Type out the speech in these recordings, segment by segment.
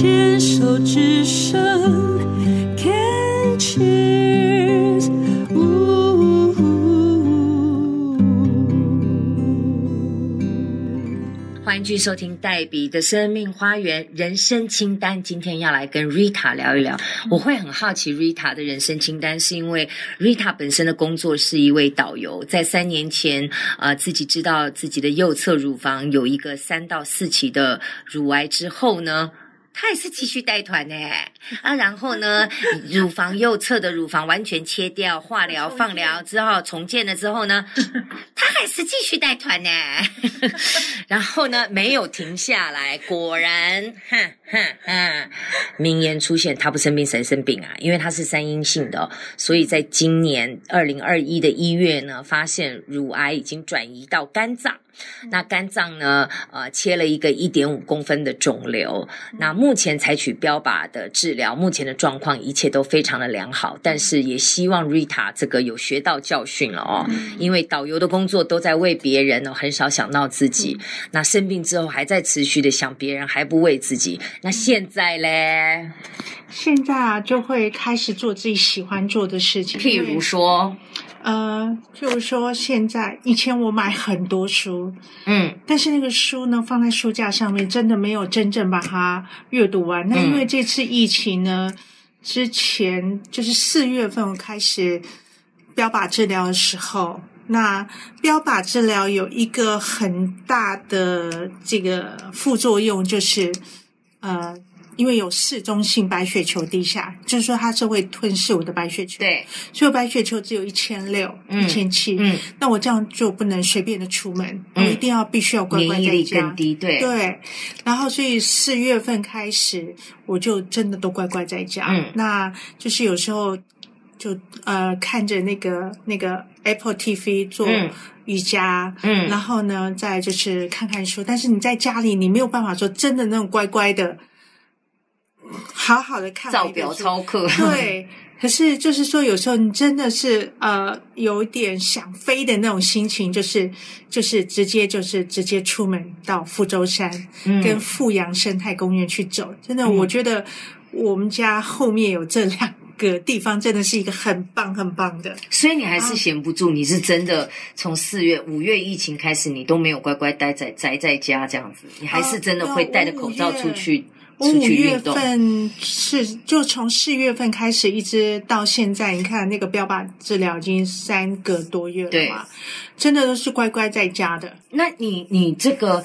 牵手之声，Can cheers，欢迎继续收听黛比的生命花园人生清单。今天要来跟 Rita 聊一聊，我会很好奇 Rita 的人生清单，是因为 Rita 本身的工作是一位导游，在三年前，呃，自己知道自己的右侧乳房有一个三到四期的乳癌之后呢。他也是继续带团呢，啊，然后呢，乳房右侧的乳房完全切掉，化疗、放疗之后重建了之后呢，他还是继续带团呢，然后呢，没有停下来，果然，哼哼哼，名言出现，他不生病谁生病啊？因为他是三阴性的，所以在今年二零二一的一月呢，发现乳癌已经转移到肝脏。那肝脏呢？呃，切了一个一点五公分的肿瘤。那目前采取标靶的治疗，目前的状况一切都非常的良好。但是也希望 Rita 这个有学到教训了哦，因为导游的工作都在为别人哦，很少想到自己。那生病之后还在持续的想别人，还不为自己。那现在嘞？现在啊，就会开始做自己喜欢做的事情，譬如说。呃，就是说，现在以前我买很多书，嗯，但是那个书呢，放在书架上面，真的没有真正把它阅读完。那因为这次疫情呢，之前就是四月份开始标靶治疗的时候，那标靶治疗有一个很大的这个副作用，就是呃。因为有嗜中性白血球低下，就是说它是会吞噬我的白血球。对，所以白血球只有一千六、一千七。嗯，那我这样就不能随便的出门，嗯、我一定要必须要乖乖在家。免疫力更低，对。对，然后所以四月份开始，我就真的都乖乖在家。嗯，那就是有时候就呃看着那个那个 Apple TV 做瑜伽，嗯，然后呢再就是看看书。但是你在家里，你没有办法说真的那种乖乖的。好好的看造表操课，对。可是就是说，有时候你真的是呃，有点想飞的那种心情，就是就是直接就是直接出门到富州山，嗯、跟富阳生态公园去走。真的，嗯、我觉得我们家后面有这两个地方，真的是一个很棒很棒的。所以你还是闲不住，啊、你是真的从四月五月疫情开始，你都没有乖乖待在宅在家这样子，你还是真的会戴着口罩出去。我五月份是就从四月份开始，一直到现在，你看那个标靶治疗已经三个多月了嘛，真的都是乖乖在家的。那你你这个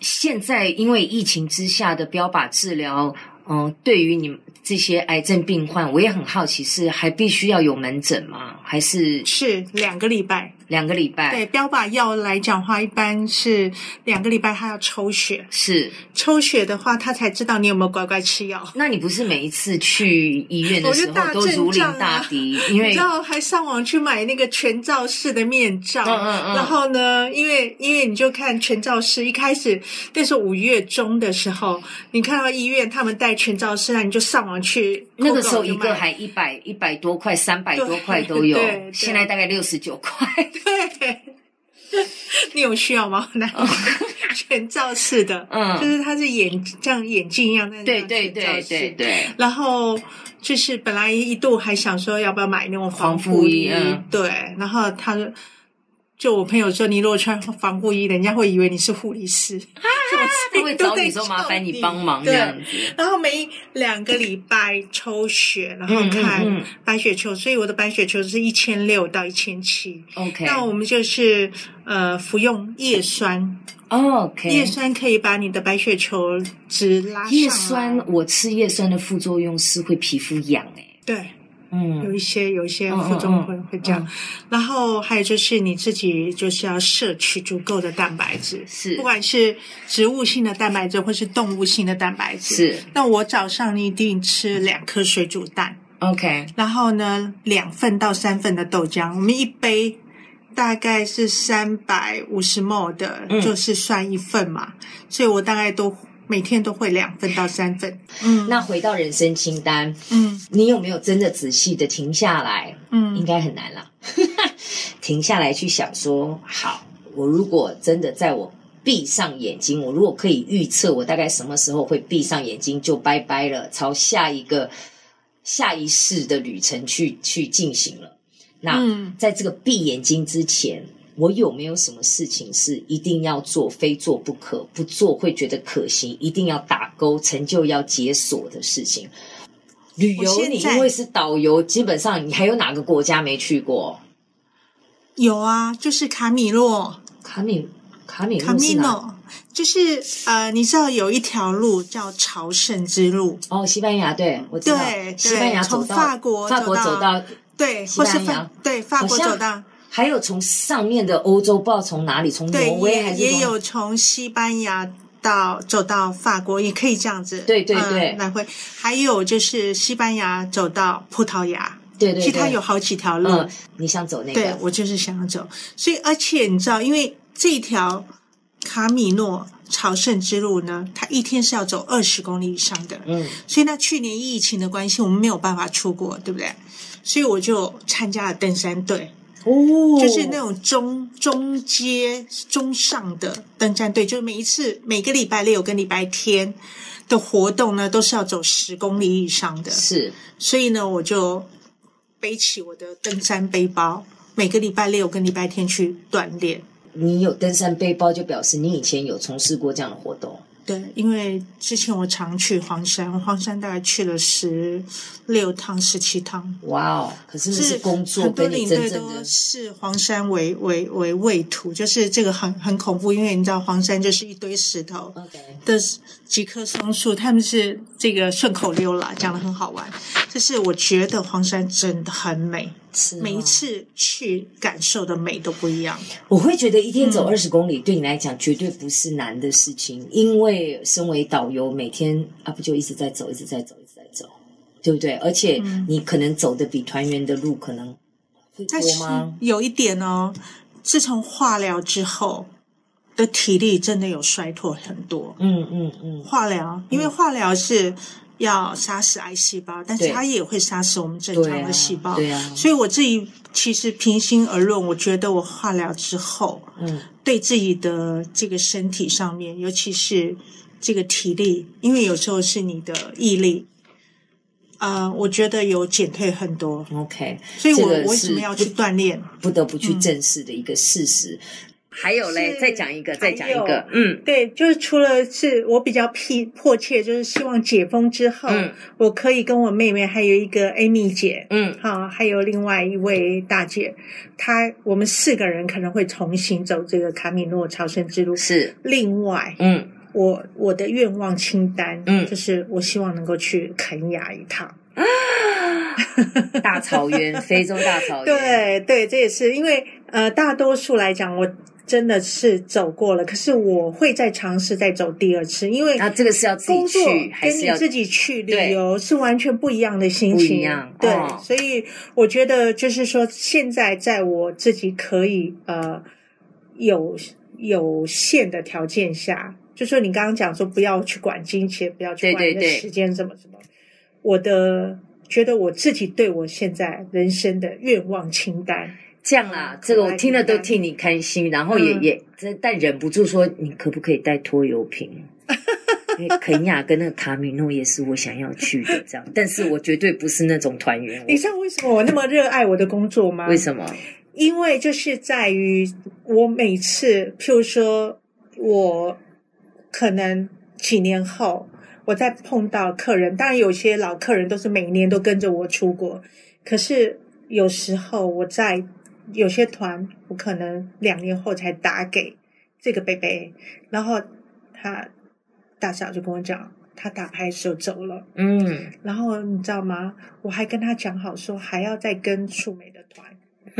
现在因为疫情之下的标靶治疗，嗯，对于你们这些癌症病患，我也很好奇，是还必须要有门诊吗？还是是两个礼拜？两个礼拜，对标靶药来讲的话，一般是两个礼拜，他要抽血。是抽血的话，他才知道你有没有乖乖吃药。那你不是每一次去医院的时候都如临大敌？因为你知道，还上网去买那个全罩式的面罩。嗯嗯嗯。然后呢，因为因为你就看全罩式，一开始那是五月中的时候，你看到医院他们带全罩式，那你就上网去。那个时候一个还一百一百多块，三百多块都有。现在大概六十九块。对，你有需要吗？那 全罩式的，嗯，就是它是眼像眼镜一样，那对对对对对。然后就是本来一度还想说要不要买那种防护衣，嗯、对。然后他说。就我朋友说，你如果穿防护衣，人家会以为你是护理师，啊，他会找你说麻烦你帮忙这样子。然后每两个礼拜抽血，然后看白血球，所以我的白血球是一千六到一千七。OK，那我们就是呃服用叶酸，OK，叶酸可以把你的白血球值拉上。叶酸，我吃叶酸的副作用是会皮肤痒，哎，对。嗯，有一些有一些副作用会会这样，然后还有就是你自己就是要摄取足够的蛋白质，是，不管是植物性的蛋白质或是动物性的蛋白质，是。那我早上一定吃两颗水煮蛋，OK，然后呢，两份到三份的豆浆，我们一杯大概是三百五十 ml 的，就是算一份嘛，所以我大概都。每天都会两份到三份。嗯，那回到人生清单，嗯，你有没有真的仔细的停下来？嗯，应该很难了。停下来去想说，好，我如果真的在我闭上眼睛，我如果可以预测我大概什么时候会闭上眼睛，就拜拜了，朝下一个下一世的旅程去去进行了。那在这个闭眼睛之前，我有没有什么事情是一定要做，非做不可，不做会觉得可惜，一定要打勾，成就要解锁的事情？旅游，你因为是导游，基本上你还有哪个国家没去过？有啊，就是卡米洛。卡米卡米卡米诺，就是呃，你知道有一条路叫朝圣之路哦，西班牙，对，我知道，对，西班牙从法国法国走到对，西班牙，对，法国走到，还有从上面的欧洲，不知道从哪里，从挪威还是也有从西班牙。到走到法国也可以这样子，对对对，来回还有就是西班牙走到葡萄牙，对对，其实它有好几条路。你想走那个？对，我就是想要走。所以而且你知道，因为这条卡米诺朝圣之路呢，它一天是要走二十公里以上的。嗯，所以那去年疫情的关系，我们没有办法出国，对不对？所以我就参加了登山队。哦，就是那种中中阶、中上的登山队，就是每一次每个礼拜六跟礼拜天的活动呢，都是要走十公里以上的。是，所以呢，我就背起我的登山背包，每个礼拜六跟礼拜天去锻炼。你有登山背包，就表示你以前有从事过这样的活动。对，因为之前我常去黄山，黄山大概去了十六趟、十七趟。哇哦！可是那是工作，很多领队都视黄山为为为畏途，就是这个很很恐怖，因为你知道黄山就是一堆石头的几棵松树，他们是这个顺口溜啦，讲的很好玩。就是我觉得黄山真的很美。每一次去感受的美都不一样。我会觉得一天走二十公里对你来讲绝对不是难的事情，嗯、因为身为导游，每天啊不就一直在走，一直在走，一直在走，对不对？而且你可能走的比团员的路可能会多吗？有一点哦，自从化疗之后的体力真的有衰退很多。嗯嗯嗯，化疗，因为化疗是。要杀死癌细胞，但是它也会杀死我们正常的细胞。对啊。所以我自己其实平心而论，我觉得我化疗之后，嗯，对自己的这个身体上面，尤其是这个体力，因为有时候是你的毅力，呃，我觉得有减退很多。OK，所以我为什么要去锻炼？不得不去正视的一个事实。嗯还有嘞，再讲一个，再讲一个，嗯，对，就是除了是我比较迫迫切，就是希望解封之后，嗯，我可以跟我妹妹还有一个 Amy 姐，嗯，好，还有另外一位大姐，她我们四个人可能会重新走这个卡米诺朝圣之路。是，另外，嗯，我我的愿望清单，嗯，就是我希望能够去肯亚一趟，啊，大草原，非洲大草原，对对，这也是因为呃，大多数来讲我。真的是走过了，可是我会再尝试再走第二次，因为啊，这个是要自己去，跟你自己去旅游是完全不一样的心情，不一样。对，所以我觉得就是说，现在在我自己可以呃有有限的条件下，就说你刚刚讲说不要去管金钱，不要去管时间，什么什么，我的觉得我自己对我现在人生的愿望清单。这样啦，嗯、这个我听了都替你开心，然后也、嗯、也，但忍不住说，你可不可以带拖油瓶？因为肯亚跟那个卡米诺也是我想要去的，这样，但是我绝对不是那种团员。你知道为什么我那么热爱我的工作吗？为什么？因为就是在于我每次，譬如说，我可能几年后，我再碰到客人，当然有些老客人都是每年都跟着我出国，可是有时候我在。有些团我可能两年后才打给这个贝贝，然后他大嫂就跟我讲，他打牌的时候走了，嗯，然后你知道吗？我还跟他讲好说还要再跟树美的团。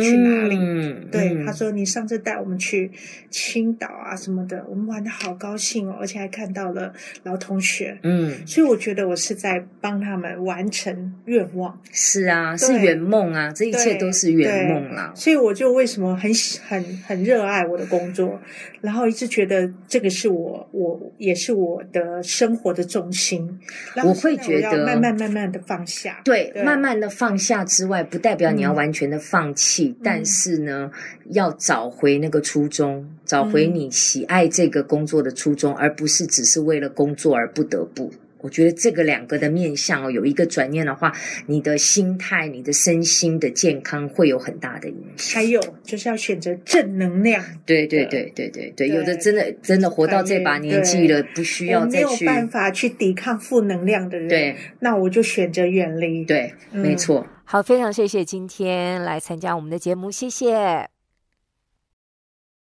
去哪里？嗯、对，嗯、他说你上次带我们去青岛啊什么的，我们玩的好高兴哦，而且还看到了老同学。嗯，所以我觉得我是在帮他们完成愿望。是啊，是圆梦啊，这一切都是圆梦啦。所以我就为什么很很很热爱我的工作，然后一直觉得这个是我我也是我的生活的重心。然后我会觉得慢慢慢慢的放下。对，对慢慢的放下之外，不代表你要完全的放弃。气，但是呢，要找回那个初衷，找回你喜爱这个工作的初衷，而不是只是为了工作而不得不。我觉得这个两个的面向哦，有一个转念的话，你的心态、你的身心的健康会有很大的影响。还有就是要选择正能量。对对对对对对，有的真的真的活到这把年纪了，不需要再去。没有办法去抵抗负能量的人，对，那我就选择远离。对，没错。好，非常谢谢今天来参加我们的节目，谢谢。